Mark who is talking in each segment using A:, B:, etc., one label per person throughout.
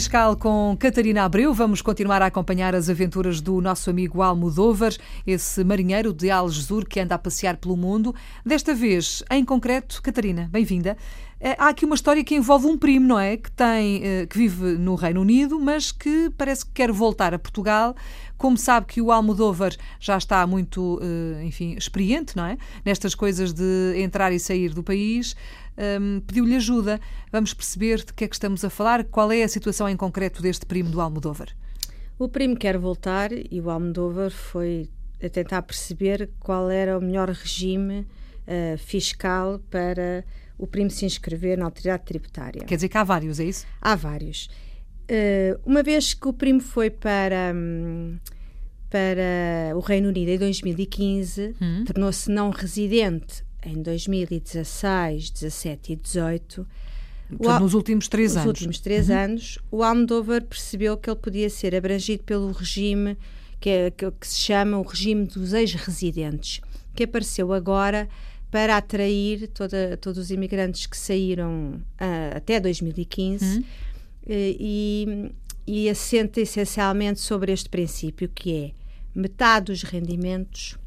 A: Fiscal com Catarina Abreu. Vamos continuar a acompanhar as aventuras do nosso amigo Almodóvar, esse marinheiro de Algesur que anda a passear pelo mundo. Desta vez, em concreto, Catarina, bem-vinda. Eh, há aqui uma história que envolve um primo, não é? Que, tem, eh, que vive no Reino Unido, mas que parece que quer voltar a Portugal. Como sabe que o Almodóvar já está muito, eh, enfim, experiente, não é? Nestas coisas de entrar e sair do país, ehm, pediu-lhe ajuda. Vamos perceber de que é que estamos a falar, qual é a situação em concreto deste primo do Almodóvar.
B: O primo quer voltar e o Almodóvar foi a tentar perceber qual era o melhor regime uh, fiscal para o primo se inscrever na autoridade tributária.
A: Quer dizer que há vários, é isso?
B: Há vários. Uh, uma vez que o primo foi para, um, para o Reino Unido em 2015, hum. tornou-se não residente em 2016, 17 e 18.
A: Portanto, nos últimos três
B: nos
A: anos.
B: Nos últimos três uhum. anos, o Almodóvar percebeu que ele podia ser abrangido pelo regime que, é, que, que se chama o regime dos ex-residentes, que apareceu agora para atrair toda, todos os imigrantes que saíram uh, até 2015 uhum. Eh, e, e assenta essencialmente sobre este princípio que é metade dos rendimentos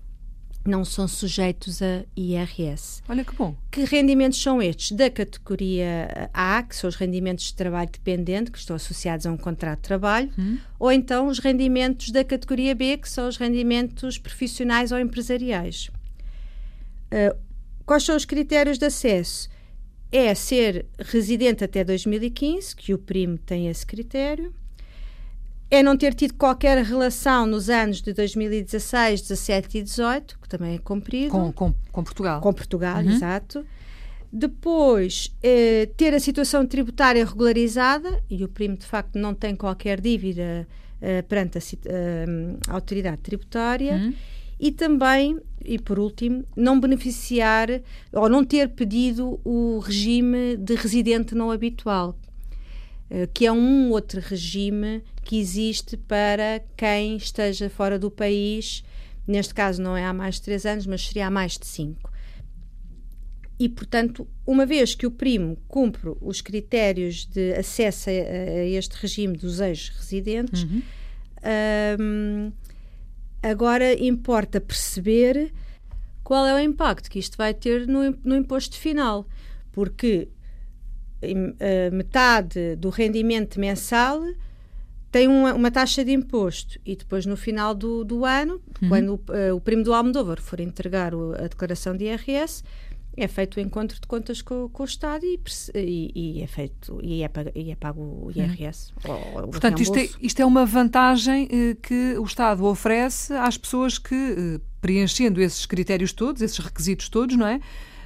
B: não são sujeitos a IRS.
A: Olha que bom.
B: Que rendimentos são estes? Da categoria A, que são os rendimentos de trabalho dependente, que estão associados a um contrato de trabalho, hum. ou então os rendimentos da categoria B, que são os rendimentos profissionais ou empresariais. Uh, Quais são os critérios de acesso? É ser residente até 2015, que o primo tem esse critério. É não ter tido qualquer relação nos anos de 2016, 17 e 18, que também é cumprido.
A: Com, com, com Portugal.
B: Com Portugal, uhum. exato. Depois, eh, ter a situação tributária regularizada, e o primo de facto não tem qualquer dívida eh, perante a, eh, a, autoridade tributária. Uhum e também, e por último, não beneficiar ou não ter pedido o regime de residente não habitual, eh, que é um outro regime que existe para quem esteja fora do país. Neste caso, não é há mais de três anos, mas seria há mais de cinco. E, portanto, uma vez que o primo cumpre os critérios de acesso a, a este regime dos ex-residentes, uhum. um, Agora importa perceber qual é o impacto que isto vai ter no, no imposto final, porque metade do rendimento mensal tem uma, uma, taxa de imposto e depois no final do, do ano, uhum. quando uh, o primo do Almodóvar for entregar o, a declaração de IRS, é feito o encontro de contas com, com o Estado e, e, e, é feito e é pago, e é pago o IRS.
A: Hum. O, Portanto, isto é, isto é, uma vantagem eh, que o Estado oferece às pessoas que, eh, preenchendo esses critérios todos, esses requisitos todos, não é?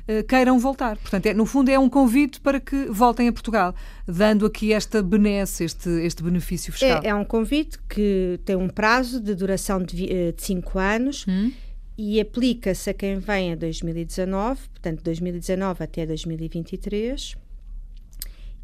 A: Eh, queiram voltar. Portanto, é, no fundo, é um convite para que voltem a Portugal, dando aqui esta benesse, este, este benefício fiscal.
B: É, é um convite que tem um prazo de duração de, eh, de cinco anos. Hum e aplica-se a quem vem a 2019, portanto 2019 até 2023.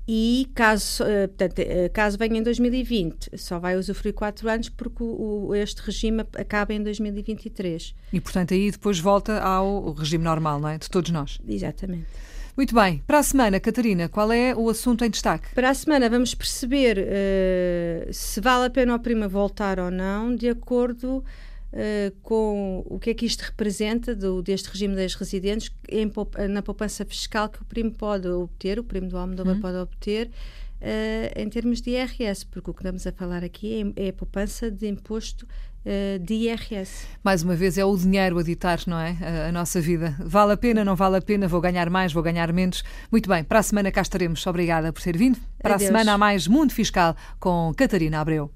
B: E caso, eh, portanto, eh, caso venha em 2020, só vai usufruir 4 anos porque o, este regime acaba em 2023.
A: E, portanto, aí depois volta ao regime normal, não é? De todos nós.
B: Exatamente.
A: Muito bem. Para a semana, Catarina, qual é o assunto em destaque?
B: Para a semana vamos perceber uh, se vale a pena ao prima voltar ou não, de acordo uh, com o que é que isto representa do, deste regime das residentes em, na poupança fiscal que o primo pode obter, o primo do Almodóvar uhum. pode obter, uh, em termos de IRS, porque o que estamos a falar aqui é, é a poupança de imposto uh, de IRS.
A: Mais uma vez, é o dinheiro a ditar, não é? A, a, nossa vida. Vale a pena, não vale a pena, vou ganhar mais, vou ganhar menos. Muito bem, para a semana cá estaremos. Obrigada por ter vindo. Para Adeus. a semana há mais Mundo Fiscal com Catarina Abreu.